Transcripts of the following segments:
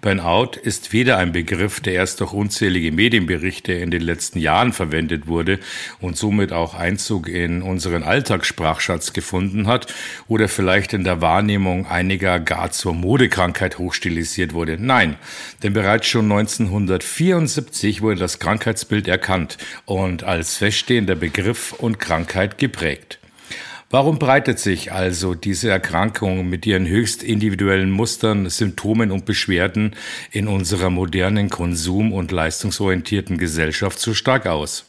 Burnout ist weder ein Begriff, der erst durch unzählige Medienberichte in den letzten Jahren verwendet wurde und somit auch Einzug in unseren Alltagssprachschatz gefunden hat oder vielleicht in der Wahrnehmung einiger gar zur Modekrankheit hochstilisiert wurde. Nein, denn bereits schon 1974 wurde das Krankheitsbild erkannt und als feststehender Begriff und Krankheit geprägt. Warum breitet sich also diese Erkrankung mit ihren höchst individuellen Mustern, Symptomen und Beschwerden in unserer modernen konsum- und leistungsorientierten Gesellschaft so stark aus?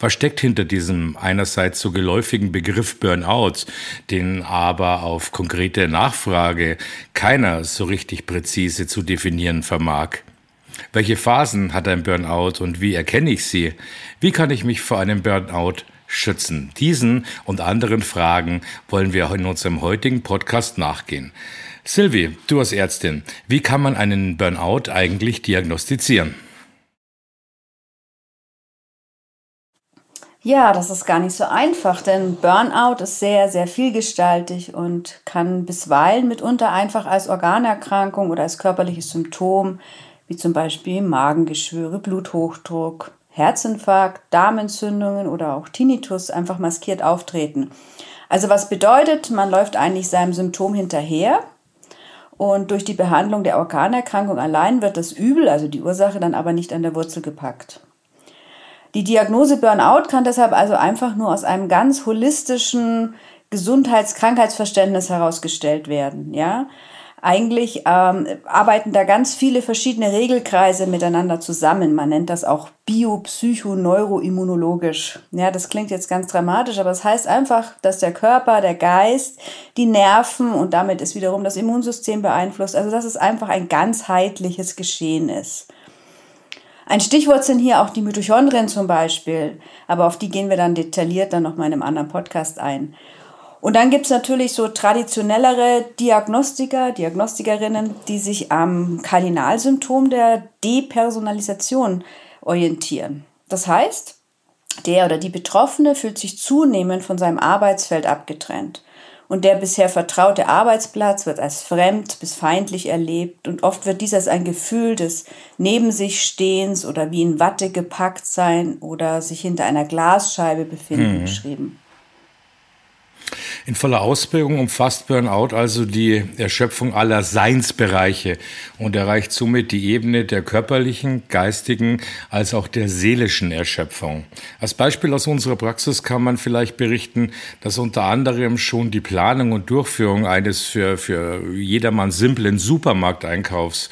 Was steckt hinter diesem einerseits so geläufigen Begriff Burnout, den aber auf konkrete Nachfrage keiner so richtig präzise zu definieren vermag? Welche Phasen hat ein Burnout und wie erkenne ich sie? Wie kann ich mich vor einem Burnout schützen? Diesen und anderen Fragen wollen wir in unserem heutigen Podcast nachgehen. Sylvie, du als Ärztin, wie kann man einen Burnout eigentlich diagnostizieren? Ja, das ist gar nicht so einfach, denn Burnout ist sehr, sehr vielgestaltig und kann bisweilen mitunter einfach als Organerkrankung oder als körperliches Symptom, wie zum Beispiel Magengeschwüre, Bluthochdruck, Herzinfarkt, Darmentzündungen oder auch Tinnitus einfach maskiert auftreten. Also was bedeutet, man läuft eigentlich seinem Symptom hinterher und durch die Behandlung der Organerkrankung allein wird das Übel, also die Ursache, dann aber nicht an der Wurzel gepackt. Die Diagnose Burnout kann deshalb also einfach nur aus einem ganz holistischen Gesundheits-Krankheitsverständnis herausgestellt werden. Ja? Eigentlich ähm, arbeiten da ganz viele verschiedene Regelkreise miteinander zusammen. Man nennt das auch biopsychoneuroimmunologisch. Ja, das klingt jetzt ganz dramatisch, aber es das heißt einfach, dass der Körper, der Geist, die Nerven und damit ist wiederum das Immunsystem beeinflusst. Also dass es einfach ein ganzheitliches Geschehen ist. Ein Stichwort sind hier auch die Mitochondrien zum Beispiel, aber auf die gehen wir dann detailliert dann nochmal in einem anderen Podcast ein. Und dann gibt's natürlich so traditionellere Diagnostiker, Diagnostikerinnen, die sich am Kardinalsymptom der Depersonalisation orientieren. Das heißt, der oder die Betroffene fühlt sich zunehmend von seinem Arbeitsfeld abgetrennt. Und der bisher vertraute Arbeitsplatz wird als fremd bis feindlich erlebt und oft wird dies als ein Gefühl des Neben sich Stehens oder wie in Watte gepackt sein oder sich hinter einer Glasscheibe befinden mhm. beschrieben. In voller Ausprägung umfasst Burnout also die Erschöpfung aller Seinsbereiche und erreicht somit die Ebene der körperlichen, geistigen als auch der seelischen Erschöpfung. Als Beispiel aus unserer Praxis kann man vielleicht berichten, dass unter anderem schon die Planung und Durchführung eines für, für jedermann simplen Supermarkteinkaufs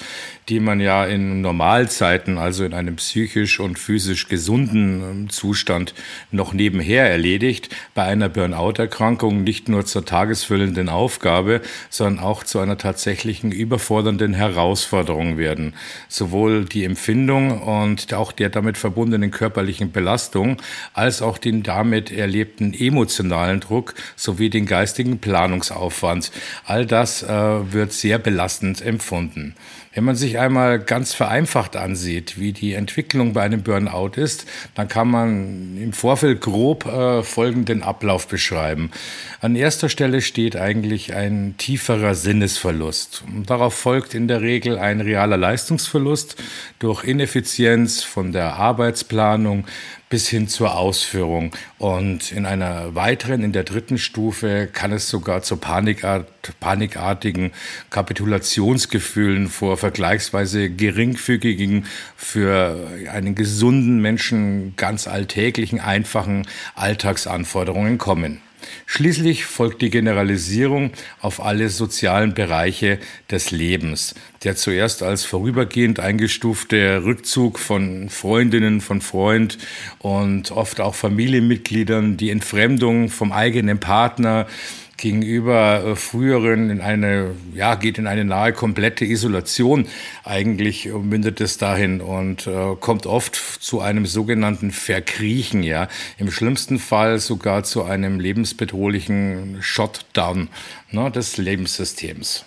die man ja in Normalzeiten, also in einem psychisch und physisch gesunden ähm, Zustand, noch nebenher erledigt, bei einer Burnout-Erkrankung nicht nur zur tagesfüllenden Aufgabe, sondern auch zu einer tatsächlichen überfordernden Herausforderung werden. Sowohl die Empfindung und auch der damit verbundenen körperlichen Belastung, als auch den damit erlebten emotionalen Druck sowie den geistigen Planungsaufwand. All das äh, wird sehr belastend empfunden. Wenn man sich einmal ganz vereinfacht ansieht, wie die Entwicklung bei einem Burnout ist, dann kann man im Vorfeld grob äh, folgenden Ablauf beschreiben. An erster Stelle steht eigentlich ein tieferer Sinnesverlust. Und darauf folgt in der Regel ein realer Leistungsverlust durch Ineffizienz von der Arbeitsplanung bis hin zur Ausführung. Und in einer weiteren, in der dritten Stufe, kann es sogar zu Panikart, panikartigen Kapitulationsgefühlen vor vergleichsweise geringfügigen, für einen gesunden Menschen ganz alltäglichen, einfachen Alltagsanforderungen kommen. Schließlich folgt die Generalisierung auf alle sozialen Bereiche des Lebens, der zuerst als vorübergehend eingestufte Rückzug von Freundinnen, von Freund und oft auch Familienmitgliedern, die Entfremdung vom eigenen Partner, gegenüber äh, früheren in eine, ja, geht in eine nahe komplette Isolation. Eigentlich mündet es dahin und äh, kommt oft zu einem sogenannten Verkriechen, ja. Im schlimmsten Fall sogar zu einem lebensbedrohlichen Shutdown ne, des Lebenssystems.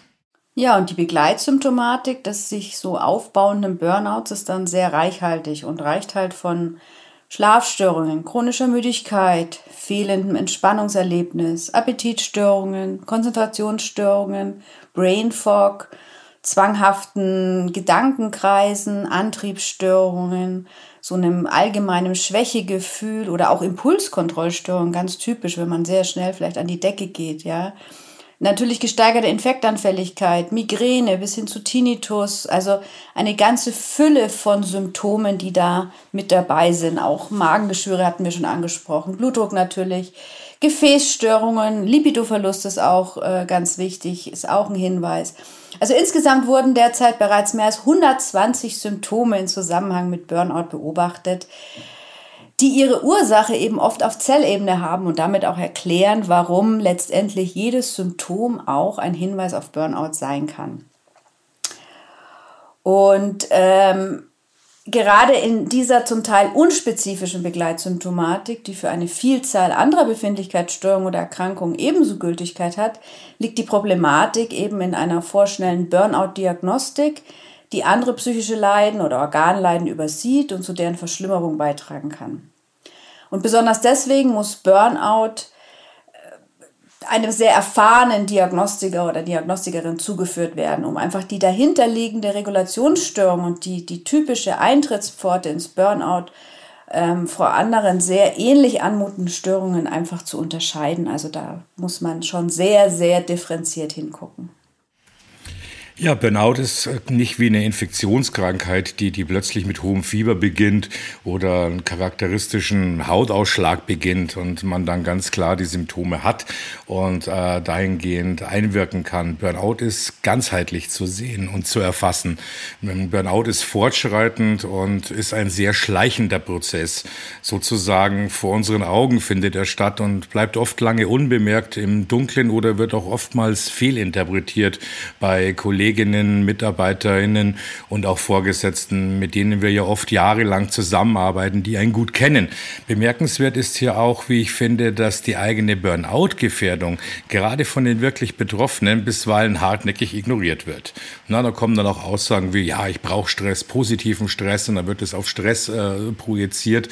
Ja, und die Begleitsymptomatik des sich so aufbauenden Burnouts ist dann sehr reichhaltig und reicht halt von Schlafstörungen, chronischer Müdigkeit, fehlendem Entspannungserlebnis, Appetitstörungen, Konzentrationsstörungen, Brain Fog, zwanghaften Gedankenkreisen, Antriebsstörungen, so einem allgemeinen Schwächegefühl oder auch Impulskontrollstörungen, ganz typisch, wenn man sehr schnell vielleicht an die Decke geht, ja. Natürlich gesteigerte Infektanfälligkeit, Migräne bis hin zu Tinnitus, also eine ganze Fülle von Symptomen, die da mit dabei sind. Auch Magengeschwüre hatten wir schon angesprochen, Blutdruck natürlich, Gefäßstörungen, Lipidoverlust ist auch äh, ganz wichtig, ist auch ein Hinweis. Also insgesamt wurden derzeit bereits mehr als 120 Symptome in Zusammenhang mit Burnout beobachtet die ihre Ursache eben oft auf Zellebene haben und damit auch erklären, warum letztendlich jedes Symptom auch ein Hinweis auf Burnout sein kann. Und ähm, gerade in dieser zum Teil unspezifischen Begleitsymptomatik, die für eine Vielzahl anderer Befindlichkeitsstörungen oder Erkrankungen ebenso Gültigkeit hat, liegt die Problematik eben in einer vorschnellen Burnout-Diagnostik, die andere psychische Leiden oder Organleiden übersieht und zu deren Verschlimmerung beitragen kann. Und besonders deswegen muss Burnout äh, einem sehr erfahrenen Diagnostiker oder Diagnostikerin zugeführt werden, um einfach die dahinterliegende Regulationsstörung und die, die typische Eintrittspforte ins Burnout ähm, vor anderen sehr ähnlich anmutenden Störungen einfach zu unterscheiden. Also da muss man schon sehr, sehr differenziert hingucken. Ja, Burnout ist nicht wie eine Infektionskrankheit, die, die plötzlich mit hohem Fieber beginnt oder einen charakteristischen Hautausschlag beginnt und man dann ganz klar die Symptome hat und äh, dahingehend einwirken kann. Burnout ist ganzheitlich zu sehen und zu erfassen. Burnout ist fortschreitend und ist ein sehr schleichender Prozess. Sozusagen vor unseren Augen findet er statt und bleibt oft lange unbemerkt im Dunkeln oder wird auch oftmals fehlinterpretiert bei Kollegen Kolleginnen, Mitarbeiterinnen und auch Vorgesetzten, mit denen wir ja oft jahrelang zusammenarbeiten, die einen gut kennen. Bemerkenswert ist hier auch, wie ich finde, dass die eigene Burnout-Gefährdung gerade von den wirklich Betroffenen bisweilen hartnäckig ignoriert wird. Na, da kommen dann auch Aussagen wie, ja, ich brauche Stress, positiven Stress und dann wird es auf Stress äh, projiziert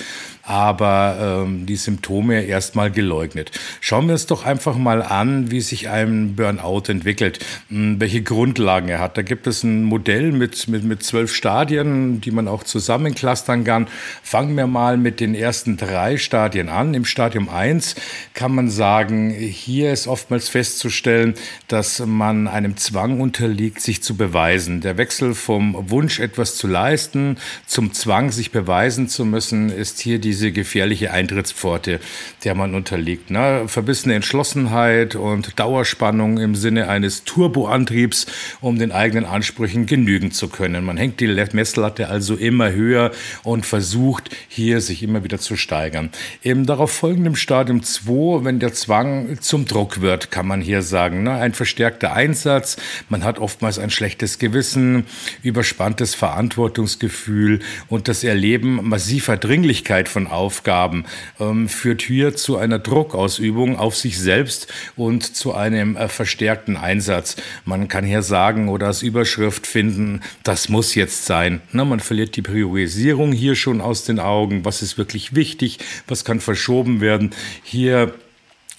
aber ähm, die Symptome erstmal geleugnet. Schauen wir uns doch einfach mal an, wie sich ein Burnout entwickelt, hm, welche Grundlagen er hat. Da gibt es ein Modell mit, mit, mit zwölf Stadien, die man auch zusammenklustern kann. Fangen wir mal mit den ersten drei Stadien an. Im Stadium 1 kann man sagen, hier ist oftmals festzustellen, dass man einem Zwang unterliegt, sich zu beweisen. Der Wechsel vom Wunsch, etwas zu leisten, zum Zwang, sich beweisen zu müssen, ist hier die diese gefährliche Eintrittspforte, der man unterliegt. Ne? Verbissene Entschlossenheit und Dauerspannung im Sinne eines Turboantriebs, um den eigenen Ansprüchen genügen zu können. Man hängt die Messlatte also immer höher und versucht hier sich immer wieder zu steigern. Im darauf folgenden Stadium 2, wenn der Zwang zum Druck wird, kann man hier sagen, ne? ein verstärkter Einsatz, man hat oftmals ein schlechtes Gewissen, überspanntes Verantwortungsgefühl und das Erleben massiver Dringlichkeit von Aufgaben ähm, führt hier zu einer Druckausübung auf sich selbst und zu einem äh, verstärkten Einsatz. Man kann hier sagen oder als Überschrift finden, das muss jetzt sein. Na, man verliert die Priorisierung hier schon aus den Augen. Was ist wirklich wichtig? Was kann verschoben werden? Hier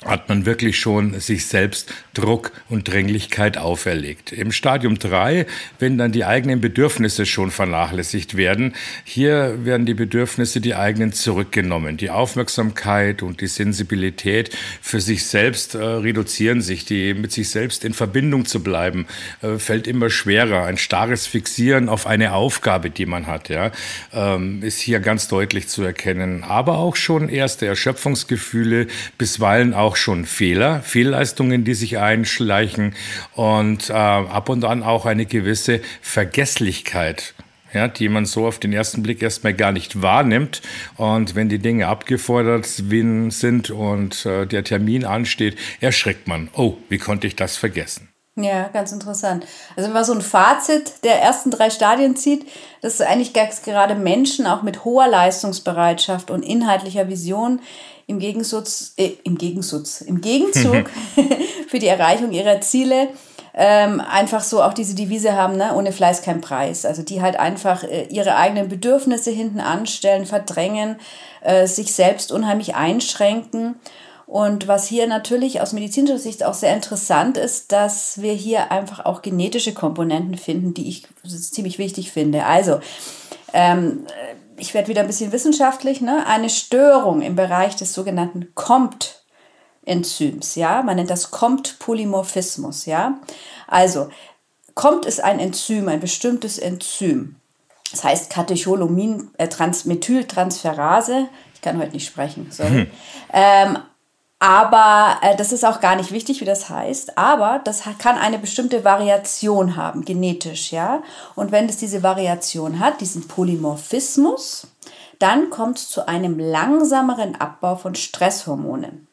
hat man wirklich schon sich selbst Druck und Dringlichkeit auferlegt. Im Stadium 3, wenn dann die eigenen Bedürfnisse schon vernachlässigt werden, hier werden die Bedürfnisse, die eigenen zurückgenommen. Die Aufmerksamkeit und die Sensibilität für sich selbst äh, reduzieren sich. Die mit sich selbst in Verbindung zu bleiben, äh, fällt immer schwerer. Ein starres Fixieren auf eine Aufgabe, die man hat, ja, ähm, ist hier ganz deutlich zu erkennen. Aber auch schon erste Erschöpfungsgefühle, bisweilen auch auch schon Fehler, Fehlleistungen, die sich einschleichen und äh, ab und an auch eine gewisse Vergesslichkeit ja, die man so auf den ersten Blick erstmal gar nicht wahrnimmt. Und wenn die Dinge abgefordert sind und äh, der Termin ansteht, erschreckt man. Oh, wie konnte ich das vergessen? Ja, ganz interessant. Also wenn man so ein Fazit der ersten drei Stadien zieht, dass eigentlich gerade Menschen auch mit hoher Leistungsbereitschaft und inhaltlicher Vision im Gegensatz, äh, im Gegensatz, im Gegenzug für die Erreichung ihrer Ziele ähm, einfach so auch diese Devise haben, ne? ohne Fleiß kein Preis. Also die halt einfach äh, ihre eigenen Bedürfnisse hinten anstellen, verdrängen, äh, sich selbst unheimlich einschränken. Und was hier natürlich aus medizinischer Sicht auch sehr interessant ist, dass wir hier einfach auch genetische Komponenten finden, die ich ziemlich wichtig finde. Also, ähm, ich werde wieder ein bisschen wissenschaftlich, ne? eine Störung im Bereich des sogenannten COMT Enzyms, ja, man nennt das COMT-Polymorphismus, ja. Also, COMT ist ein Enzym, ein bestimmtes Enzym. Das heißt Katecholamin, äh, Methyltransferase. Ich kann heute nicht sprechen, sorry. Hm. Ähm, aber äh, das ist auch gar nicht wichtig, wie das heißt. Aber das kann eine bestimmte Variation haben, genetisch, ja. Und wenn es diese Variation hat, diesen Polymorphismus, dann kommt es zu einem langsameren Abbau von Stresshormonen.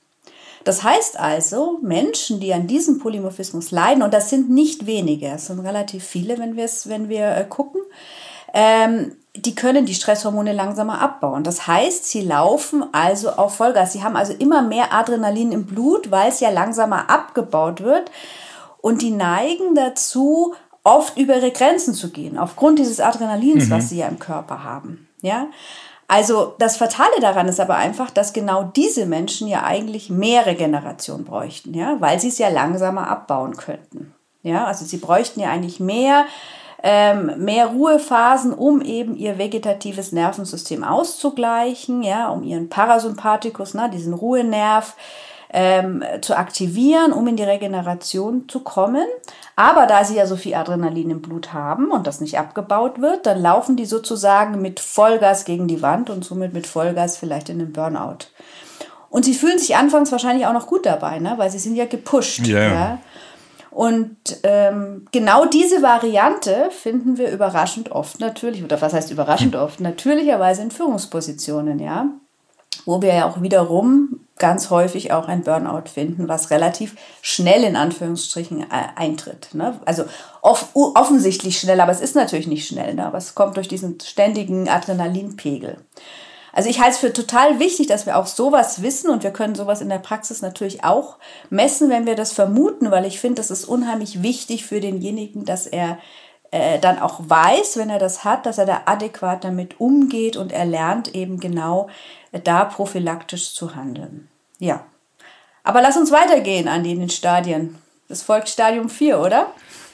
Das heißt also, Menschen, die an diesem Polymorphismus leiden, und das sind nicht wenige, es sind relativ viele, wenn, wenn wir äh, gucken, ähm, die können die Stresshormone langsamer abbauen. Das heißt, sie laufen also auf Vollgas. Sie haben also immer mehr Adrenalin im Blut, weil es ja langsamer abgebaut wird. Und die neigen dazu, oft über ihre Grenzen zu gehen, aufgrund dieses Adrenalins, mhm. was sie ja im Körper haben. Ja, also das Fatale daran ist aber einfach, dass genau diese Menschen ja eigentlich mehr Regeneration bräuchten, ja, weil sie es ja langsamer abbauen könnten. Ja, also sie bräuchten ja eigentlich mehr, ähm, mehr Ruhephasen, um eben ihr vegetatives Nervensystem auszugleichen, ja, um ihren Parasympathikus, ne, diesen Ruhenerv, ähm, zu aktivieren, um in die Regeneration zu kommen. Aber da sie ja so viel Adrenalin im Blut haben und das nicht abgebaut wird, dann laufen die sozusagen mit Vollgas gegen die Wand und somit mit Vollgas vielleicht in den Burnout. Und sie fühlen sich anfangs wahrscheinlich auch noch gut dabei, ne? weil sie sind ja gepusht. Yeah. Ja. Und ähm, genau diese Variante finden wir überraschend oft natürlich, oder was heißt überraschend oft? Natürlicherweise in Führungspositionen, ja wo wir ja auch wiederum ganz häufig auch ein Burnout finden, was relativ schnell in Anführungsstrichen äh, eintritt. Ne? Also off offensichtlich schnell, aber es ist natürlich nicht schnell, ne? aber es kommt durch diesen ständigen Adrenalinpegel. Also ich halte es für total wichtig, dass wir auch sowas wissen und wir können sowas in der Praxis natürlich auch messen, wenn wir das vermuten, weil ich finde, das ist unheimlich wichtig für denjenigen, dass er äh, dann auch weiß, wenn er das hat, dass er da adäquat damit umgeht und er lernt eben genau äh, da prophylaktisch zu handeln. Ja. Aber lass uns weitergehen an den Stadien. Das folgt Stadium 4, oder?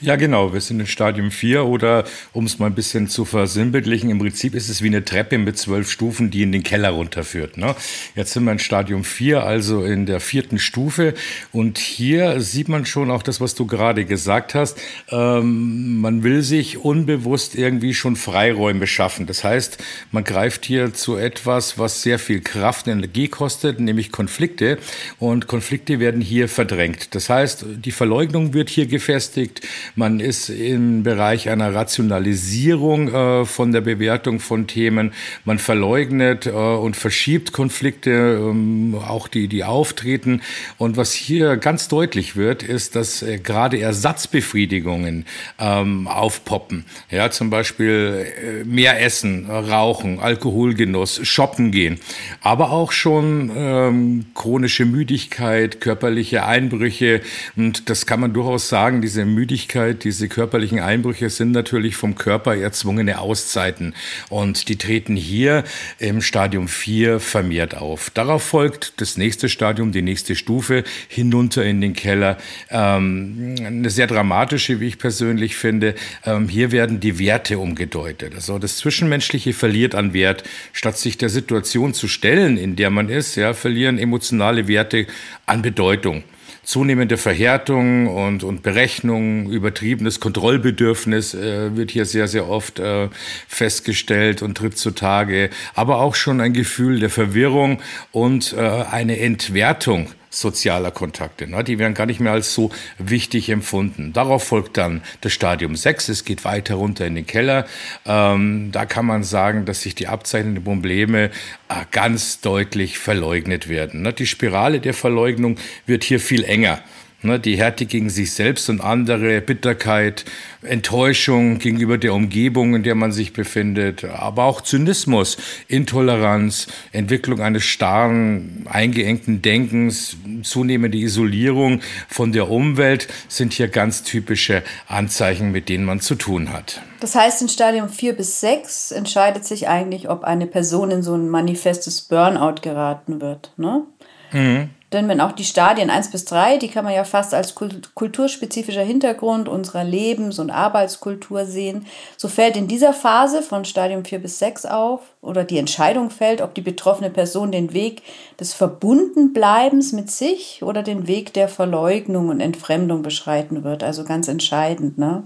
Ja, genau. Wir sind in Stadium 4 oder, um es mal ein bisschen zu versinnbildlichen, im Prinzip ist es wie eine Treppe mit zwölf Stufen, die in den Keller runterführt. Ne? Jetzt sind wir in Stadium 4, also in der vierten Stufe. Und hier sieht man schon auch das, was du gerade gesagt hast. Ähm, man will sich unbewusst irgendwie schon Freiräume schaffen. Das heißt, man greift hier zu etwas, was sehr viel Kraft und Energie kostet, nämlich Konflikte. Und Konflikte werden hier verdrängt. Das heißt, die Verleugnung wird hier gefestigt. Man ist im Bereich einer Rationalisierung äh, von der Bewertung von Themen. Man verleugnet äh, und verschiebt Konflikte, ähm, auch die, die auftreten. Und was hier ganz deutlich wird, ist, dass äh, gerade Ersatzbefriedigungen ähm, aufpoppen. Ja, zum Beispiel äh, mehr essen, rauchen, Alkoholgenuss, shoppen gehen. Aber auch schon ähm, chronische Müdigkeit, körperliche Einbrüche. Und das kann man durchaus sagen, diese Müdigkeit Müdigkeit, diese körperlichen Einbrüche sind natürlich vom Körper erzwungene Auszeiten. Und die treten hier im Stadium 4 vermehrt auf. Darauf folgt das nächste Stadium, die nächste Stufe, hinunter in den Keller. Ähm, eine sehr dramatische, wie ich persönlich finde. Ähm, hier werden die Werte umgedeutet. Also das Zwischenmenschliche verliert an Wert. Statt sich der Situation zu stellen, in der man ist, ja, verlieren emotionale Werte an Bedeutung zunehmende Verhärtung und, und Berechnung, übertriebenes Kontrollbedürfnis äh, wird hier sehr, sehr oft äh, festgestellt und tritt zutage, aber auch schon ein Gefühl der Verwirrung und äh, eine Entwertung sozialer Kontakte. Ne? Die werden gar nicht mehr als so wichtig empfunden. Darauf folgt dann das Stadium 6. Es geht weiter runter in den Keller. Ähm, da kann man sagen, dass sich die abzeichnenden Probleme äh, ganz deutlich verleugnet werden. Ne? Die Spirale der Verleugnung wird hier viel enger. Ne, die Härte gegen sich selbst und andere, Bitterkeit, Enttäuschung gegenüber der Umgebung, in der man sich befindet, aber auch Zynismus, Intoleranz, Entwicklung eines starren, eingeengten Denkens, zunehmende Isolierung von der Umwelt sind hier ganz typische Anzeichen, mit denen man zu tun hat. Das heißt, in Stadium 4 bis 6 entscheidet sich eigentlich, ob eine Person in so ein manifestes Burnout geraten wird. Ne? Mhm. Denn wenn auch die Stadien 1 bis 3, die kann man ja fast als kulturspezifischer Hintergrund unserer Lebens- und Arbeitskultur sehen, so fällt in dieser Phase von Stadium 4 bis 6 auf oder die Entscheidung fällt, ob die betroffene Person den Weg des Verbundenbleibens mit sich oder den Weg der Verleugnung und Entfremdung beschreiten wird. Also ganz entscheidend, ne?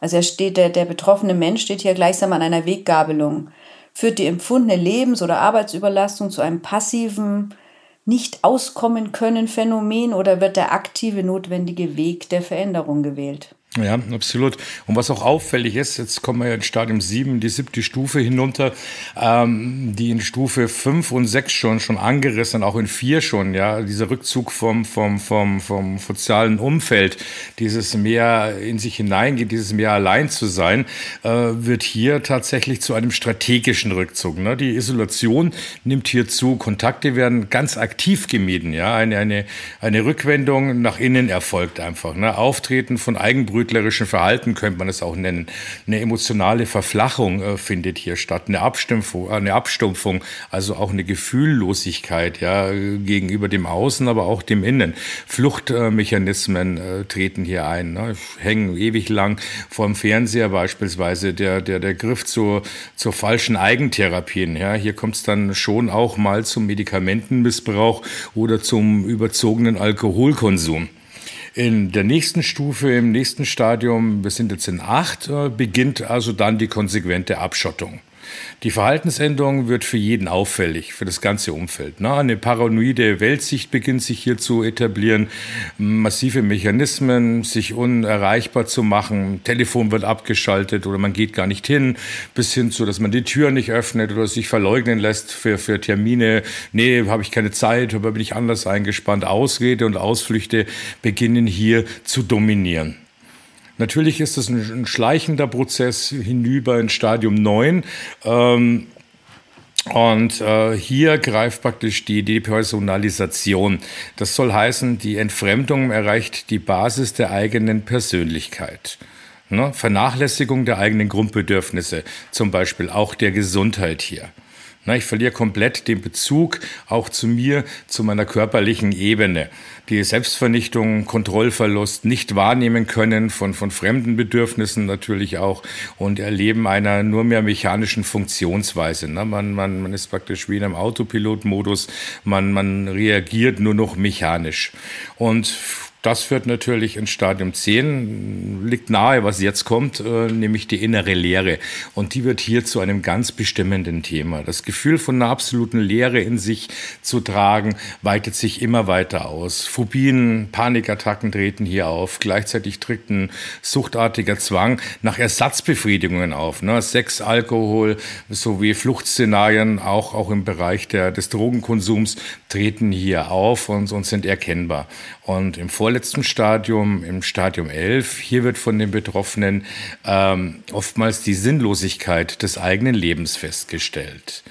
Also er steht, der, der betroffene Mensch steht hier gleichsam an einer Weggabelung. Führt die empfundene Lebens- oder Arbeitsüberlastung zu einem passiven, nicht auskommen können Phänomen oder wird der aktive notwendige Weg der Veränderung gewählt? Ja, absolut. Und was auch auffällig ist, jetzt kommen wir ja in Stadium 7, die siebte Stufe hinunter, ähm, die in Stufe 5 und 6 schon, schon angerissen, auch in 4 schon, ja, dieser Rückzug vom, vom, vom, vom sozialen Umfeld, dieses mehr in sich hineingeht, dieses mehr allein zu sein, äh, wird hier tatsächlich zu einem strategischen Rückzug. Ne? Die Isolation nimmt hier zu, Kontakte werden ganz aktiv gemieden, ja, eine, eine, eine Rückwendung nach innen erfolgt einfach, ne? Auftreten von Eigenbrüdern brütlerischen Verhalten könnte man es auch nennen. Eine emotionale Verflachung äh, findet hier statt, eine Abstumpfung, äh, eine Abstumpfung, also auch eine Gefühllosigkeit ja, gegenüber dem Außen, aber auch dem Innen. Fluchtmechanismen äh, treten hier ein. Ne? Hängen ewig lang vor dem Fernseher beispielsweise, der, der, der Griff zu, zur falschen Eigentherapien. Ja? Hier kommt es dann schon auch mal zum Medikamentenmissbrauch oder zum überzogenen Alkoholkonsum. In der nächsten Stufe, im nächsten Stadium, wir sind jetzt in acht, äh, beginnt also dann die konsequente Abschottung. Die Verhaltensänderung wird für jeden auffällig, für das ganze Umfeld. Eine paranoide Weltsicht beginnt sich hier zu etablieren, massive Mechanismen, sich unerreichbar zu machen, Telefon wird abgeschaltet oder man geht gar nicht hin, bis hin zu, dass man die Tür nicht öffnet oder sich verleugnen lässt für, für Termine. Nee, habe ich keine Zeit, aber bin ich anders eingespannt. Ausrede und Ausflüchte beginnen hier zu dominieren. Natürlich ist es ein, schleichender Prozess hinüber in Stadium 9. Ähm, und äh, hier greift praktisch die Depersonalisation. Das soll heißen, die Entfremdung erreicht die Basis der eigenen Persönlichkeit. Ne? Vernachlässigung der eigenen Grundbedürfnisse, zum Beispiel auch der Gesundheit hier. Ich verliere komplett den Bezug auch zu mir, zu meiner körperlichen Ebene. Die Selbstvernichtung, Kontrollverlust, nicht wahrnehmen können von, von fremden Bedürfnissen natürlich auch und Erleben einer nur mehr mechanischen Funktionsweise. Man, man, man ist praktisch wie in einem Autopilotmodus, man, man reagiert nur noch mechanisch. Und das führt natürlich in Stadium 10, liegt nahe, was jetzt kommt, äh, nämlich die innere Leere. Und die wird hier zu einem ganz bestimmenden Thema. Das Gefühl von einer absoluten Leere in sich zu tragen, weitet sich immer weiter aus. Phobien, Panikattacken treten hier auf. Gleichzeitig tritt ein suchtartiger Zwang nach Ersatzbefriedigungen auf. Ne? Sex, Alkohol sowie Fluchtszenarien, auch, auch im Bereich der, des Drogenkonsums, treten hier auf und, und sind erkennbar. Und im vorletzten Stadium, im Stadium 11, hier wird von den Betroffenen ähm, oftmals die Sinnlosigkeit des eigenen Lebens festgestellt.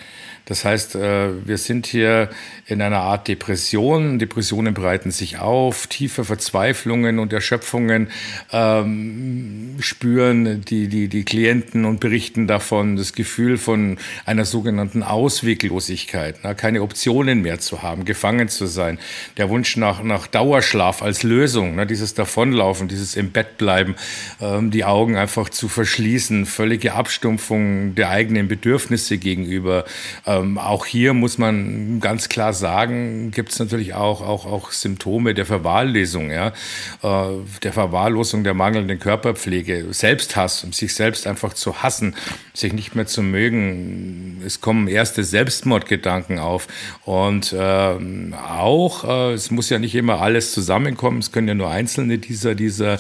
Das heißt, äh, wir sind hier in einer Art Depression. Depressionen breiten sich auf, tiefe Verzweiflungen und Erschöpfungen ähm, spüren die, die, die Klienten und berichten davon, das Gefühl von einer sogenannten Ausweglosigkeit, na, keine Optionen mehr zu haben, gefangen zu sein, der Wunsch nach, nach Dauerschlaf als Lösung, na, dieses Davonlaufen, dieses im Bett bleiben, ähm, die Augen einfach zu verschließen, völlige Abstumpfung der eigenen Bedürfnisse gegenüber, äh, ähm, auch hier muss man ganz klar sagen, gibt es natürlich auch, auch, auch Symptome der Verwahrlosung, ja, äh, der Verwahrlosung der mangelnden Körperpflege, Selbsthass, um sich selbst einfach zu hassen, sich nicht mehr zu mögen. Es kommen erste Selbstmordgedanken auf. Und äh, auch, äh, es muss ja nicht immer alles zusammenkommen, es können ja nur einzelne dieser, dieser,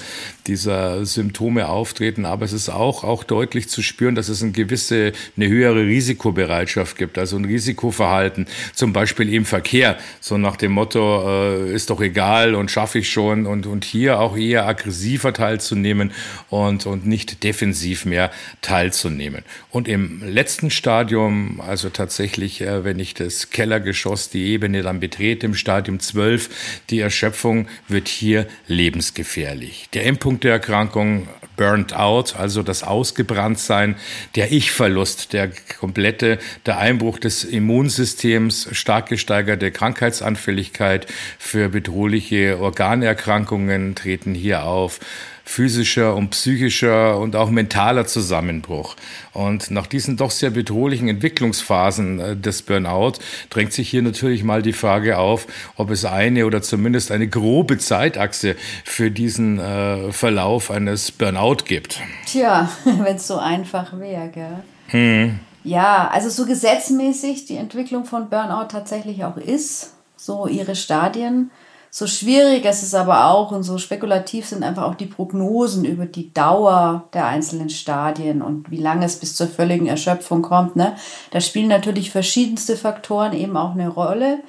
dieser Symptome auftreten, aber es ist auch, auch deutlich zu spüren, dass es eine gewisse, eine höhere Risikobereitschaft gibt, also ein Risikoverhalten, zum Beispiel im Verkehr, so nach dem Motto, äh, ist doch egal und schaffe ich schon und, und hier auch eher aggressiver teilzunehmen und, und nicht defensiv mehr teilzunehmen. Und im letzten Stadium, also tatsächlich, äh, wenn ich das Kellergeschoss, die Ebene dann betrete, im Stadium 12, die Erschöpfung wird hier lebensgefährlich. Der Endpunkt der Erkrankung burnt out, also das Ausgebranntsein, der Ich-Verlust, der komplette, der Einbruch des Immunsystems, stark gesteigerte Krankheitsanfälligkeit für bedrohliche Organerkrankungen treten hier auf physischer und psychischer und auch mentaler Zusammenbruch. Und nach diesen doch sehr bedrohlichen Entwicklungsphasen äh, des Burnout drängt sich hier natürlich mal die Frage auf, ob es eine oder zumindest eine grobe Zeitachse für diesen äh, Verlauf eines Burnout gibt. Tja, wenn es so einfach wäre, gell? Hm. Ja, also so gesetzmäßig die Entwicklung von Burnout tatsächlich auch ist, so ihre Stadien so schwierig es ist aber auch und so spekulativ sind einfach auch die Prognosen über die Dauer der einzelnen Stadien und wie lange es bis zur völligen Erschöpfung kommt. Ne? Da spielen natürlich verschiedenste Faktoren eben auch eine Rolle.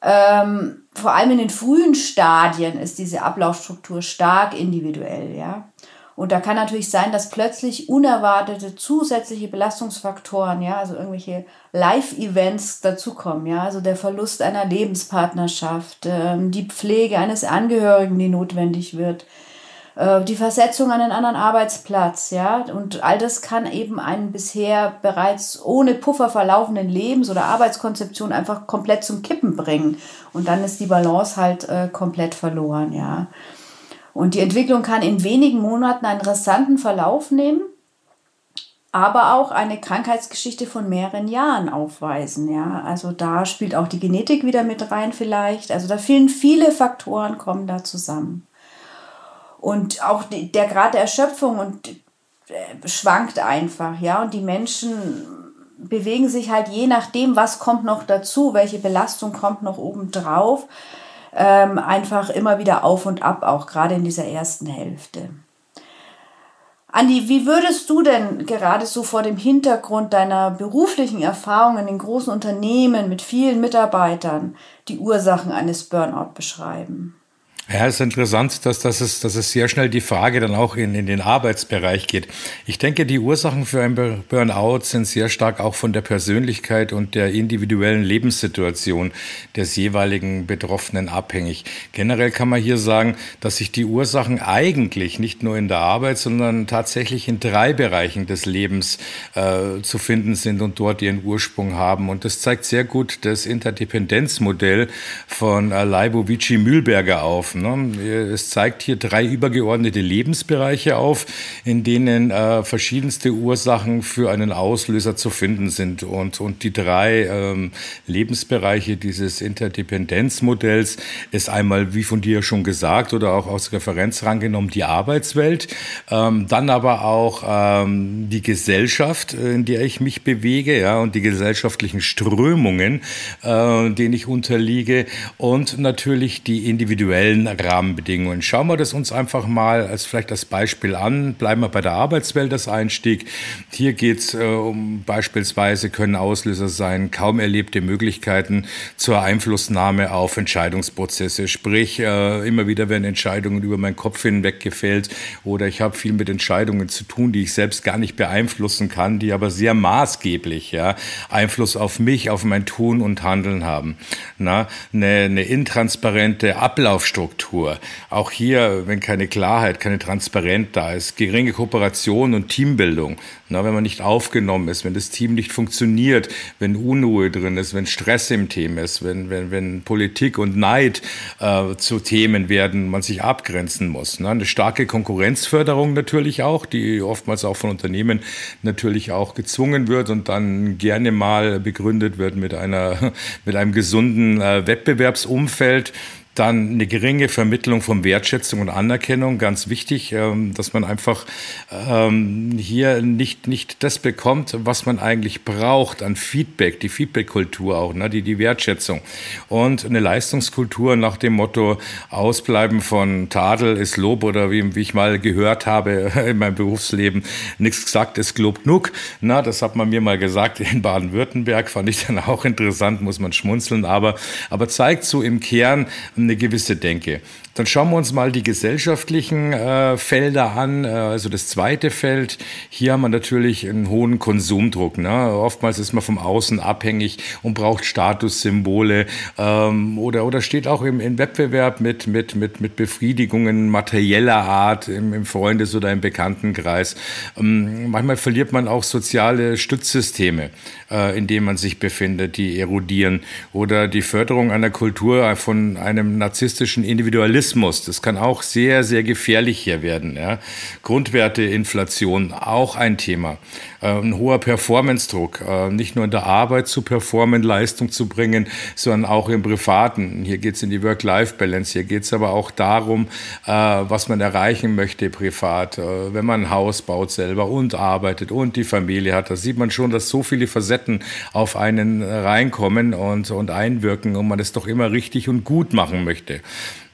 Ähm, vor allem in den frühen Stadien ist diese Ablaufstruktur stark individuell. Ja? Und da kann natürlich sein, dass plötzlich unerwartete zusätzliche Belastungsfaktoren, ja, also irgendwelche Live-Events dazukommen, ja, also der Verlust einer Lebenspartnerschaft, ähm, die Pflege eines Angehörigen, die notwendig wird, äh, die Versetzung an einen anderen Arbeitsplatz, ja, und all das kann eben einen bisher bereits ohne Puffer verlaufenden Lebens- oder Arbeitskonzeption einfach komplett zum Kippen bringen. Und dann ist die Balance halt äh, komplett verloren, ja. Und die Entwicklung kann in wenigen Monaten einen rasanten Verlauf nehmen, aber auch eine Krankheitsgeschichte von mehreren Jahren aufweisen. Ja? Also da spielt auch die Genetik wieder mit rein vielleicht. Also da vielen viele Faktoren kommen da zusammen. Und auch der Grad der Erschöpfung und äh, schwankt einfach, ja. Und die Menschen bewegen sich halt je nachdem, was kommt noch dazu, welche Belastung kommt noch oben drauf ähm, einfach immer wieder auf und ab, auch gerade in dieser ersten Hälfte. Andi, wie würdest du denn gerade so vor dem Hintergrund deiner beruflichen Erfahrungen in großen Unternehmen mit vielen Mitarbeitern die Ursachen eines Burnout beschreiben? Ja, es ist interessant, dass, dass, es, dass es sehr schnell die Frage dann auch in, in den Arbeitsbereich geht. Ich denke, die Ursachen für ein Burnout sind sehr stark auch von der Persönlichkeit und der individuellen Lebenssituation des jeweiligen Betroffenen abhängig. Generell kann man hier sagen, dass sich die Ursachen eigentlich nicht nur in der Arbeit, sondern tatsächlich in drei Bereichen des Lebens äh, zu finden sind und dort ihren Ursprung haben. Und das zeigt sehr gut das Interdependenzmodell von äh, Leibovici-Mühlberger auf. Ne? Es zeigt hier drei übergeordnete Lebensbereiche auf, in denen äh, verschiedenste Ursachen für einen Auslöser zu finden sind. Und, und die drei ähm, Lebensbereiche dieses Interdependenzmodells ist einmal, wie von dir schon gesagt oder auch aus Referenz rangenommen, die Arbeitswelt, ähm, dann aber auch ähm, die Gesellschaft, in der ich mich bewege, und die gesellschaftlichen Strömungen, äh, denen ich unterliege und natürlich die individuellen Rahmenbedingungen. Schauen wir das uns einfach mal als vielleicht das Beispiel an. Bleiben wir bei der Arbeitswelt als Einstieg. Hier geht es äh, um beispielsweise können Auslöser sein, kaum erlebte Möglichkeiten zur Einflussnahme auf Entscheidungsprozesse. Sprich, äh, immer wieder werden Entscheidungen über meinen Kopf hinweg gefällt oder ich habe viel mit Entscheidungen zu tun, die ich selbst gar nicht beeinflussen kann, die aber sehr maßgeblich ja, Einfluss auf mich, auf mein Tun und Handeln haben. Na, eine, eine intransparente Ablaufstruktur Feedback-Kultur. Auch hier, wenn keine Klarheit, keine Transparenz da ist, geringe Kooperation und Teambildung. Na, wenn man nicht aufgenommen ist, wenn das Team nicht funktioniert, wenn Unruhe drin ist, wenn Stress im Team ist, wenn, wenn, wenn Politik und Neid äh, zu Themen werden, man sich abgrenzen muss. Ne? Eine starke Konkurrenzförderung natürlich auch, die oftmals auch von Unternehmen natürlich auch gezwungen wird und dann gerne mal begründet wird mit einer, mit einem gesunden äh, Wettbewerbsumfeld. Dann eine geringe Vermittlung von Wertschätzung und Anerkennung, ganz wichtig, ähm, dass man einfach ähm, hier nicht, nicht das bekommt, was man eigentlich braucht an Feedback, die Feedback-Kultur auch, ne, die, die Wertschätzung. Und eine Leistungskultur nach dem Motto, Ausbleiben von Tadel ist Lob oder wie, wie ich mal gehört habe in meinem Berufsleben, nichts gesagt ist Lob genug. Na, das hat man mir mal gesagt in Baden-Württemberg, fand ich dann auch interessant, muss man schmunzeln, aber, aber zeigt so im Kern, eine gewisse Denke. Dann schauen wir uns mal die gesellschaftlichen äh, Felder an. Äh, also das zweite Feld, hier haben wir natürlich einen hohen Konsumdruck. Ne? Oftmals ist man vom Außen abhängig und braucht Statussymbole ähm, oder, oder steht auch im, im Wettbewerb mit, mit, mit, mit Befriedigungen materieller Art im, im Freundes- oder im Bekanntenkreis. Ähm, manchmal verliert man auch soziale Stützsysteme, äh, in denen man sich befindet, die erodieren. Oder die Förderung einer Kultur von einem narzisstischen Individualismus Kapitalismus, das kann auch sehr, sehr gefährlich hier werden. Ja. Grundwerteinflation, auch ein Thema. Äh, ein hoher Performance-Druck, äh, nicht nur in der Arbeit zu performen, Leistung zu bringen, sondern auch im Privaten. Hier geht es in die Work-Life-Balance, hier geht es aber auch darum, äh, was man erreichen möchte privat. Wenn man ein Haus baut selber und arbeitet und die Familie hat, da sieht man schon, dass so viele Facetten auf einen reinkommen und, und einwirken und man es doch immer richtig und gut machen möchte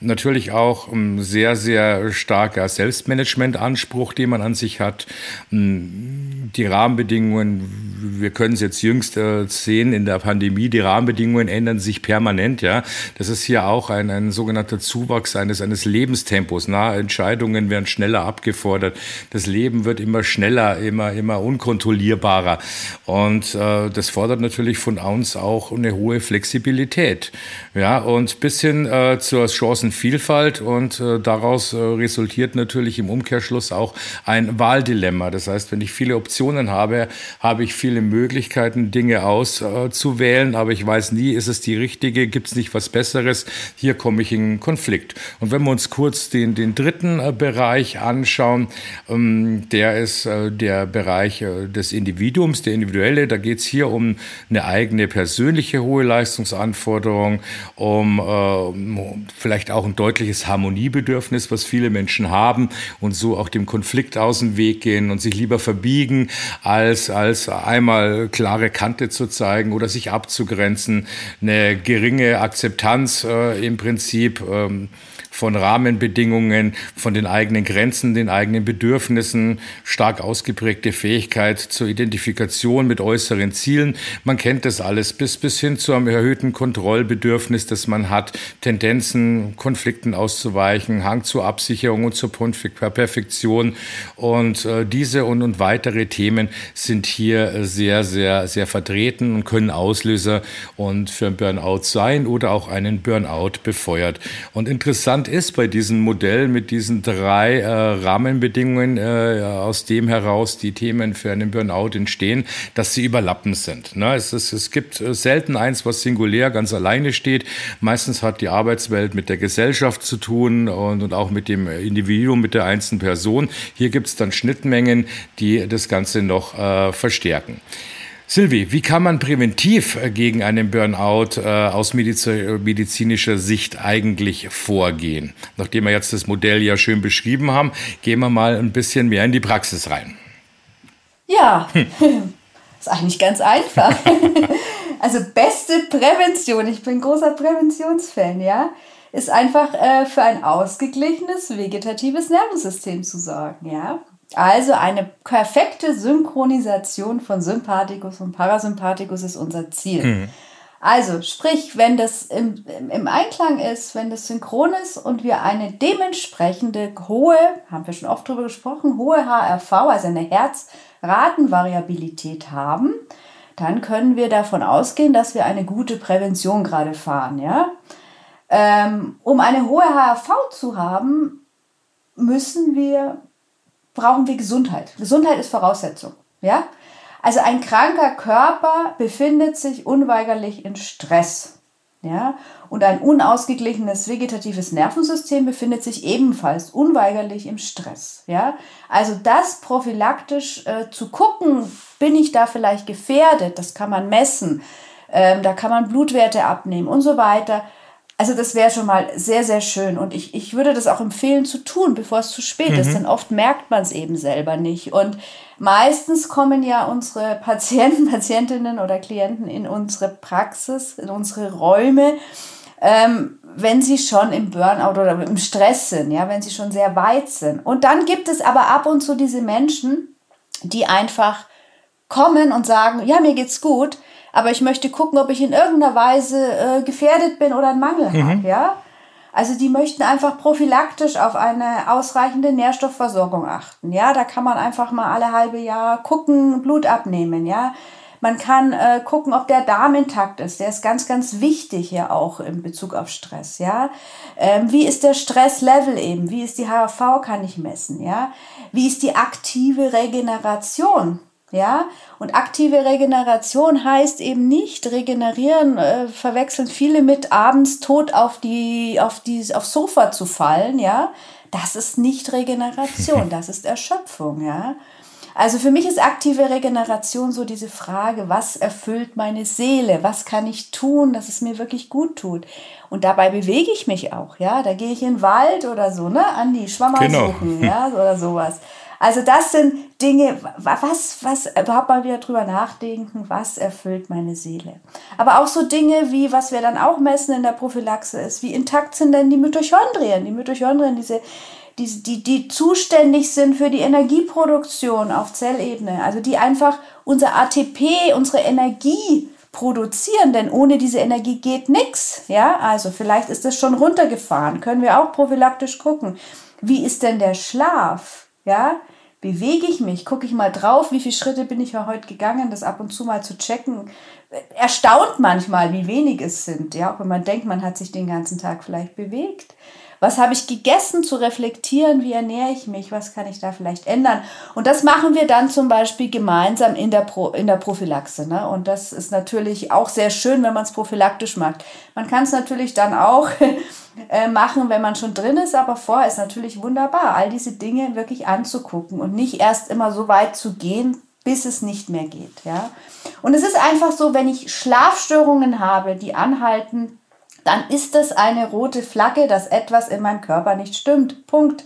natürlich auch ein sehr, sehr starker Selbstmanagement-Anspruch, den man an sich hat. Die Rahmenbedingungen, wir können es jetzt jüngst äh, sehen in der Pandemie, die Rahmenbedingungen ändern sich permanent. Ja, Das ist hier auch ein, ein sogenannter Zuwachs eines, eines Lebenstempos. Na, Entscheidungen werden schneller abgefordert. Das Leben wird immer schneller, immer, immer unkontrollierbarer. Und äh, das fordert natürlich von uns auch eine hohe Flexibilität. Ja, und bis hin äh, zur Chancenvielfalt und äh, daraus äh, resultiert natürlich im Umkehrschluss auch ein Wahldilemma. Das heißt, wenn ich viele Optionen habe, habe ich viele Möglichkeiten, Dinge auszuwählen, aber ich weiß nie, ist es die richtige, gibt es nicht was Besseres. Hier komme ich in Konflikt. Und wenn wir uns kurz den, den dritten äh, Bereich anschauen, ähm, der ist äh, der Bereich äh, des Individuums, der individuelle. Da geht es hier um eine eigene persönliche hohe Leistungsanforderung um vielleicht auch ein deutliches Harmoniebedürfnis, was viele Menschen haben und so auch dem Konflikt aus dem Weg gehen und sich lieber verbiegen, als, als einmal klare Kante zu zeigen oder sich abzugrenzen, eine geringe Akzeptanz äh, im Prinzip. Ähm, von Rahmenbedingungen, von den eigenen Grenzen, den eigenen Bedürfnissen, stark ausgeprägte Fähigkeit zur Identifikation mit äußeren Zielen. Man kennt das alles bis, bis hin zu einem erhöhten Kontrollbedürfnis, das man hat, Tendenzen, Konflikten auszuweichen, Hang zur Absicherung und zur Perfektion. Und äh, diese und, und weitere Themen sind hier sehr, sehr, sehr vertreten und können Auslöser und für ein Burnout sein oder auch einen Burnout befeuert. Und interessant interessant ist bei diesem Modell mit diesen drei äh, Rahmenbedingungen, äh, aus dem heraus die Themen für einen Burnout entstehen, dass sie überlappend sind. Ne? Es, ist, es gibt äh, selten eins, was singulär ganz alleine steht. Meistens hat die Arbeitswelt mit der Gesellschaft zu tun und, und auch mit dem Individuum, mit der einzelnen Person. Hier gibt es dann Schnittmengen, die das Ganze noch äh, verstärken. Silvi, wie kann man präventiv äh, gegen einen Burnout äh, aus medizinischer Sicht eigentlich vorgehen? Nachdem wir jetzt das Modell ja schön beschrieben haben, gehen wir mal ein bisschen mehr in die Praxis rein. Ja, hm. ist eigentlich ganz einfach. also beste Prävention, ich bin großer Präventionsfan, ja, ist einfach äh, für ein ausgeglichenes vegetatives Nervensystem zu sorgen, ja. Also eine perfekte Synchronisation von Sympathikus und Parasympathikus ist unser Ziel. Mhm. Also sprich, wenn das im, im Einklang ist, wenn das synchron ist und wir eine dementsprechende hohe, haben wir schon oft darüber gesprochen, hohe HRV, also eine Herzratenvariabilität haben, dann können wir davon ausgehen, dass wir eine gute Prävention gerade fahren. Ja? Ähm, um eine hohe HRV zu haben, müssen wir, brauchen wir Gesundheit. Gesundheit ist Voraussetzung. Ja? Also ein kranker Körper befindet sich unweigerlich in Stress. Ja? Und ein unausgeglichenes vegetatives Nervensystem befindet sich ebenfalls unweigerlich im Stress. Ja? Also das prophylaktisch äh, zu gucken, bin ich da vielleicht gefährdet, das kann man messen, ähm, da kann man Blutwerte abnehmen und so weiter. Also das wäre schon mal sehr, sehr schön. Und ich, ich würde das auch empfehlen zu tun, bevor es zu spät mhm. ist. Denn oft merkt man es eben selber nicht. Und meistens kommen ja unsere Patienten, Patientinnen oder Klienten in unsere Praxis, in unsere Räume, ähm, wenn sie schon im Burnout oder im Stress sind, ja, wenn sie schon sehr weit sind. Und dann gibt es aber ab und zu diese Menschen, die einfach kommen und sagen, ja, mir geht's gut, aber ich möchte gucken, ob ich in irgendeiner Weise äh, gefährdet bin oder einen Mangel mhm. habe, ja. Also die möchten einfach prophylaktisch auf eine ausreichende Nährstoffversorgung achten. Ja, da kann man einfach mal alle halbe Jahr gucken, Blut abnehmen. Ja, man kann äh, gucken, ob der Darm intakt ist. Der ist ganz, ganz wichtig hier auch in Bezug auf Stress. Ja, ähm, wie ist der Stresslevel eben? Wie ist die HRV? Kann ich messen. Ja, wie ist die aktive Regeneration? Ja, und aktive Regeneration heißt eben nicht regenerieren, äh, verwechseln viele mit abends tot auf die, auf die, aufs Sofa zu fallen, ja. Das ist nicht Regeneration, das ist Erschöpfung, ja. Also für mich ist aktive Regeneration so diese Frage, was erfüllt meine Seele? Was kann ich tun, dass es mir wirklich gut tut? Und dabei bewege ich mich auch, ja. Da gehe ich in den Wald oder so, ne, an die Schwammer genau. suchen, ja, oder sowas. Also das sind Dinge, was, was, überhaupt mal wieder drüber nachdenken, was erfüllt meine Seele. Aber auch so Dinge wie, was wir dann auch messen in der Prophylaxe ist, wie intakt sind denn die Mitochondrien? Die Mitochondrien, diese, die, die, die zuständig sind für die Energieproduktion auf Zellebene, also die einfach unser ATP, unsere Energie produzieren, denn ohne diese Energie geht nichts. Ja, also vielleicht ist das schon runtergefahren, können wir auch prophylaktisch gucken. Wie ist denn der Schlaf? Ja, bewege ich mich, gucke ich mal drauf, wie viele Schritte bin ich heute gegangen, das ab und zu mal zu checken. Erstaunt manchmal, wie wenig es sind, ja, auch wenn man denkt, man hat sich den ganzen Tag vielleicht bewegt. Was habe ich gegessen, zu reflektieren, wie ernähre ich mich, was kann ich da vielleicht ändern. Und das machen wir dann zum Beispiel gemeinsam in der, Pro, in der Prophylaxe. Ne? Und das ist natürlich auch sehr schön, wenn man es prophylaktisch macht. Man kann es natürlich dann auch äh, machen, wenn man schon drin ist, aber vorher ist natürlich wunderbar, all diese Dinge wirklich anzugucken und nicht erst immer so weit zu gehen, bis es nicht mehr geht. Ja? Und es ist einfach so, wenn ich Schlafstörungen habe, die anhalten, dann ist das eine rote Flagge, dass etwas in meinem Körper nicht stimmt. Punkt.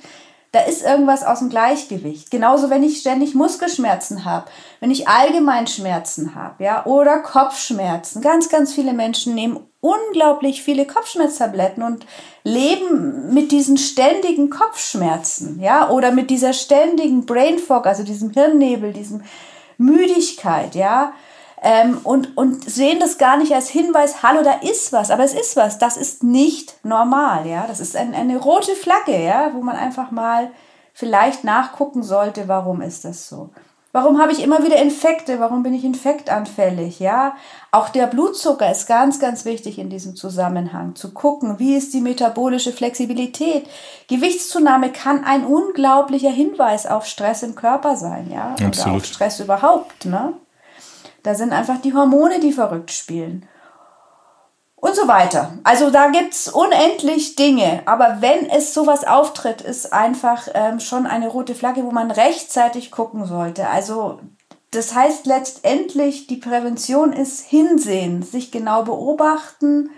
Da ist irgendwas aus dem Gleichgewicht. Genauso, wenn ich ständig Muskelschmerzen habe, wenn ich allgemein Schmerzen habe, ja, oder Kopfschmerzen. Ganz, ganz viele Menschen nehmen unglaublich viele Kopfschmerztabletten und leben mit diesen ständigen Kopfschmerzen, ja, oder mit dieser ständigen Brain Fog, also diesem Hirnnebel, diesem Müdigkeit, ja, ähm, und, und sehen das gar nicht als Hinweis, hallo, da ist was, aber es ist was, das ist nicht normal, ja, das ist ein, eine rote Flagge, ja, wo man einfach mal vielleicht nachgucken sollte, warum ist das so. Warum habe ich immer wieder Infekte? Warum bin ich infektanfällig? Ja, auch der Blutzucker ist ganz, ganz wichtig in diesem Zusammenhang. Zu gucken, wie ist die metabolische Flexibilität? Gewichtszunahme kann ein unglaublicher Hinweis auf Stress im Körper sein, ja, Absolut. oder auf Stress überhaupt. Ne? Da sind einfach die Hormone, die verrückt spielen. Und so weiter. Also da gibt es unendlich Dinge. Aber wenn es sowas auftritt, ist einfach ähm, schon eine rote Flagge, wo man rechtzeitig gucken sollte. Also das heißt letztendlich, die Prävention ist hinsehen, sich genau beobachten,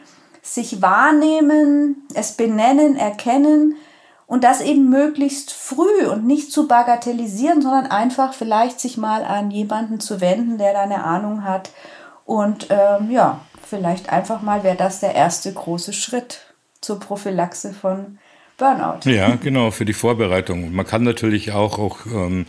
sich wahrnehmen, es benennen, erkennen und das eben möglichst früh und nicht zu bagatellisieren, sondern einfach vielleicht sich mal an jemanden zu wenden, der da eine Ahnung hat. Und ähm, ja, vielleicht einfach mal wäre das der erste große Schritt zur Prophylaxe von Burnout. Ja, genau, für die Vorbereitung. Man kann natürlich auch, auch ähm,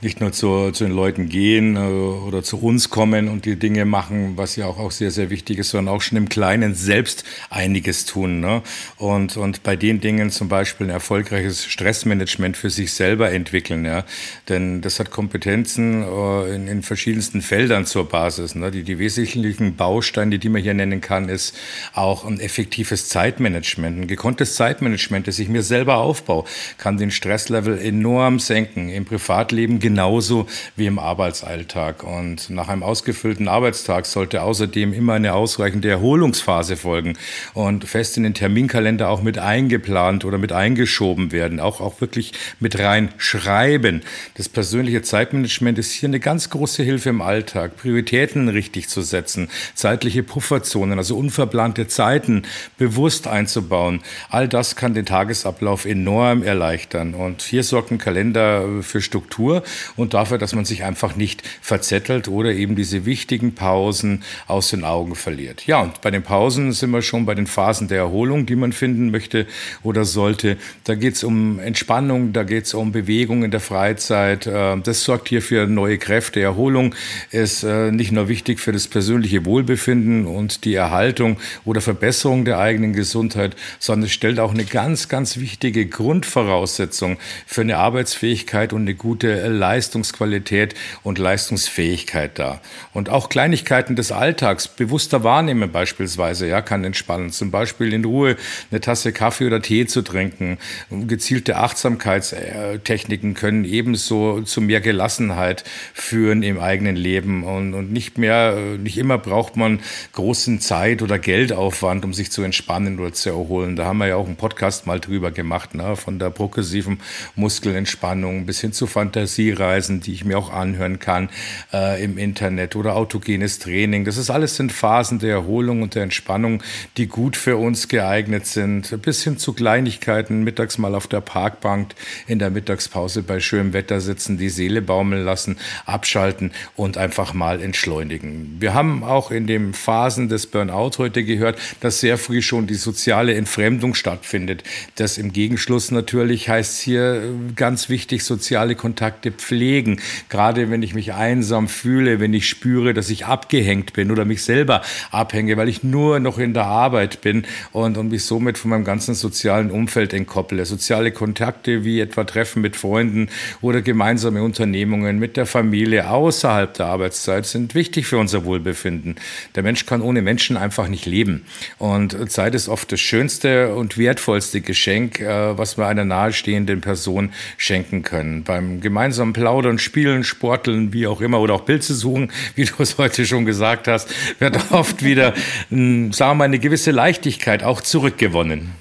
nicht nur zu, zu den Leuten gehen äh, oder zu uns kommen und die Dinge machen, was ja auch, auch sehr, sehr wichtig ist, sondern auch schon im Kleinen selbst einiges tun. Ne? Und, und bei den Dingen zum Beispiel ein erfolgreiches Stressmanagement für sich selber entwickeln. Ja? Denn das hat Kompetenzen äh, in, in verschiedensten Feldern zur Basis. Ne? Die, die wesentlichen Bausteine, die man hier nennen kann, ist auch ein effektives Zeitmanagement, ein gekonntes Zeitmanagement, das ich mir selber aufbaue, kann den Stresslevel enorm senken. Im Privatleben genauso wie im Arbeitsalltag. Und nach einem ausgefüllten Arbeitstag sollte außerdem immer eine ausreichende Erholungsphase folgen und fest in den Terminkalender auch mit eingeplant oder mit eingeschoben werden, auch, auch wirklich mit reinschreiben. Das persönliche Zeitmanagement ist hier eine ganz große Hilfe im Alltag, Prioritäten richtig zu setzen, zeitliche Pufferzonen, also unverplante Zeiten bewusst einzubauen. All das kann den Tagesablauf enorm erleichtern. Und hier sorgt ein Kalender für Struktur und dafür, dass man sich einfach nicht verzettelt oder eben diese wichtigen Pausen aus den Augen verliert. Ja, und bei den Pausen sind wir schon bei den Phasen der Erholung, die man finden möchte oder sollte. Da geht es um Entspannung, da geht es um Bewegung in der Freizeit. Äh, das sorgt hier für neue Kräfte. Erholung ist äh, nicht nur wichtig für das persönliche Wohlbefinden und die Erhaltung oder Verbesserung der eigenen Gesundheit, sondern es stellt auch eine ganz, ganz wichtige Grundvoraussetzung für eine Arbeitsfähigkeit und eine gute Leistungsqualität und Leistungsfähigkeit dar. Und auch Kleinigkeiten des Alltags bewusster wahrnehmen beispielsweise, ja, kann entspannen. Zum Beispiel in Ruhe eine Tasse Kaffee oder Tee zu trinken. Gezielte Achtsamkeitstechniken können ebenso zu mehr Gelassenheit führen im eigenen Leben und, und nicht mehr, nicht immer braucht man großen Zeit- oder Geldaufwand, um sich zu entspannen oder zu erholen. Da haben wir ja auch einen Podcast mal drüber gemacht, ne? von der progressiven Muskelentspannung bis hin zu Fantasiereisen, die ich mir auch anhören kann äh, im Internet oder autogenes Training. Das ist alles sind Phasen der Erholung und der Entspannung, die gut für uns geeignet sind. Bis hin zu Kleinigkeiten, mittags mal auf der Parkbank, in der Mittagspause bei schönem Wetter sitzen, die Seele baumeln lassen, abschalten und einfach mal entschleunigen. Wir haben auch in den Phasen des Burnout heute gehört, dass sehr früh schon die soziale Entfremdung stattfindet. Das im Gegenschluss natürlich heißt hier ganz wichtig, soziale Kontakte pflegen. Gerade wenn ich mich einsam fühle, wenn ich spüre, dass ich abgehängt bin oder mich selber abhänge, weil ich nur noch in der Arbeit bin und, und mich somit von meinem ganzen sozialen Umfeld entkopple. Soziale Kontakte wie etwa Treffen mit Freunden oder gemeinsame Unternehmungen mit der Familie außerhalb der Arbeitszeit sind wichtig für unser Wohlbefinden. Der Mensch kann ohne Menschen einfach nicht leben. Und Zeit ist oft das schönste und wertvollste Geschenk, äh, was wir einer nahestehenden Person schenken können. Beim gemeinsamen Plaudern, Spielen, Sporteln, wie auch immer, oder auch Pilze suchen, wie du es heute schon gesagt hast, wird oft wieder, sagen wir eine gewisse Leichtigkeit auch zurückgewonnen.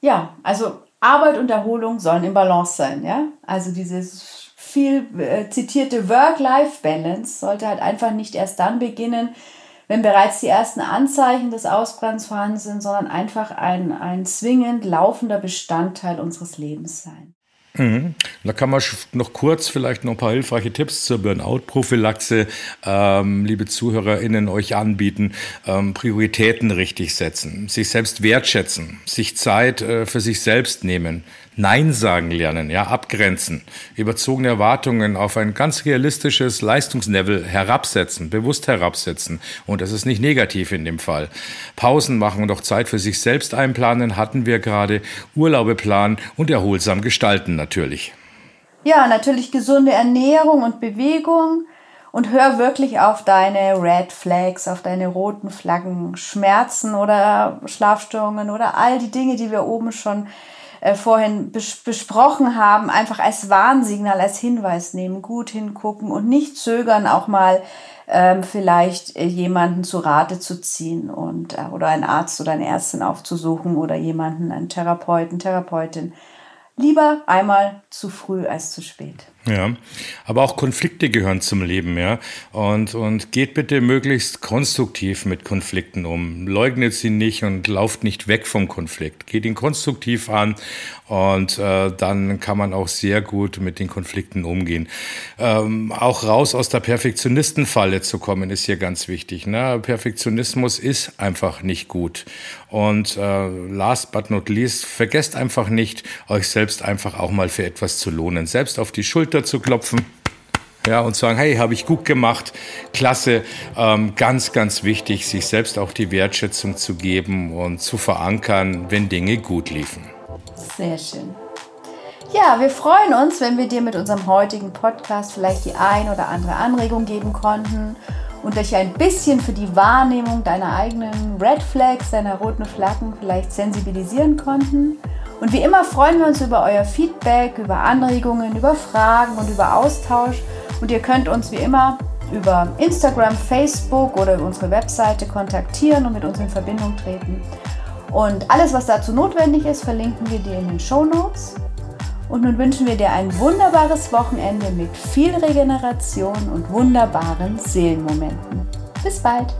Ja, also Arbeit und Erholung sollen im Balance sein, ja. Also dieses viel äh, zitierte Work-Life-Balance sollte halt einfach nicht erst dann beginnen, wenn bereits die ersten Anzeichen des Ausbrenns vorhanden sind, sondern einfach ein, ein zwingend laufender Bestandteil unseres Lebens sein. Mhm. Da kann man noch kurz vielleicht noch ein paar hilfreiche Tipps zur Burnout-Prophylaxe, ähm, liebe ZuhörerInnen, euch anbieten. Ähm, Prioritäten richtig setzen, sich selbst wertschätzen, sich Zeit äh, für sich selbst nehmen, Nein sagen lernen, ja, abgrenzen, überzogene Erwartungen auf ein ganz realistisches Leistungslevel herabsetzen, bewusst herabsetzen. Und das ist nicht negativ in dem Fall. Pausen machen und auch Zeit für sich selbst einplanen hatten wir gerade, Urlaube planen und erholsam gestalten natürlich. Ja, natürlich gesunde Ernährung und Bewegung und hör wirklich auf deine Red Flags, auf deine roten Flaggen, Schmerzen oder Schlafstörungen oder all die Dinge, die wir oben schon äh, vorhin bes besprochen haben, einfach als Warnsignal, als Hinweis nehmen, gut hingucken und nicht zögern, auch mal ähm, vielleicht äh, jemanden zu Rate zu ziehen und äh, oder einen Arzt oder eine Ärztin aufzusuchen oder jemanden, einen Therapeuten, Therapeutin. Lieber einmal zu früh als zu spät. Ja, aber auch Konflikte gehören zum Leben, ja. Und, und geht bitte möglichst konstruktiv mit Konflikten um. Leugnet sie nicht und lauft nicht weg vom Konflikt. Geht ihn konstruktiv an und äh, dann kann man auch sehr gut mit den Konflikten umgehen. Ähm, auch raus aus der Perfektionistenfalle zu kommen, ist hier ganz wichtig. Ne? Perfektionismus ist einfach nicht gut. Und äh, last but not least, vergesst einfach nicht, euch selbst einfach auch mal für etwas zu lohnen. Selbst auf die Schulter zu klopfen. Ja, und sagen, hey, habe ich gut gemacht, klasse, ähm, ganz, ganz wichtig, sich selbst auch die Wertschätzung zu geben und zu verankern, wenn Dinge gut liefen. Sehr schön. Ja, wir freuen uns, wenn wir dir mit unserem heutigen Podcast vielleicht die ein oder andere Anregung geben konnten und dich ein bisschen für die Wahrnehmung deiner eigenen Red Flags, deiner roten Flaggen vielleicht sensibilisieren konnten. Und wie immer freuen wir uns über euer Feedback, über Anregungen, über Fragen und über Austausch. Und ihr könnt uns wie immer über Instagram, Facebook oder über unsere Webseite kontaktieren und mit uns in Verbindung treten. Und alles, was dazu notwendig ist, verlinken wir dir in den Show Notes. Und nun wünschen wir dir ein wunderbares Wochenende mit viel Regeneration und wunderbaren Seelenmomenten. Bis bald!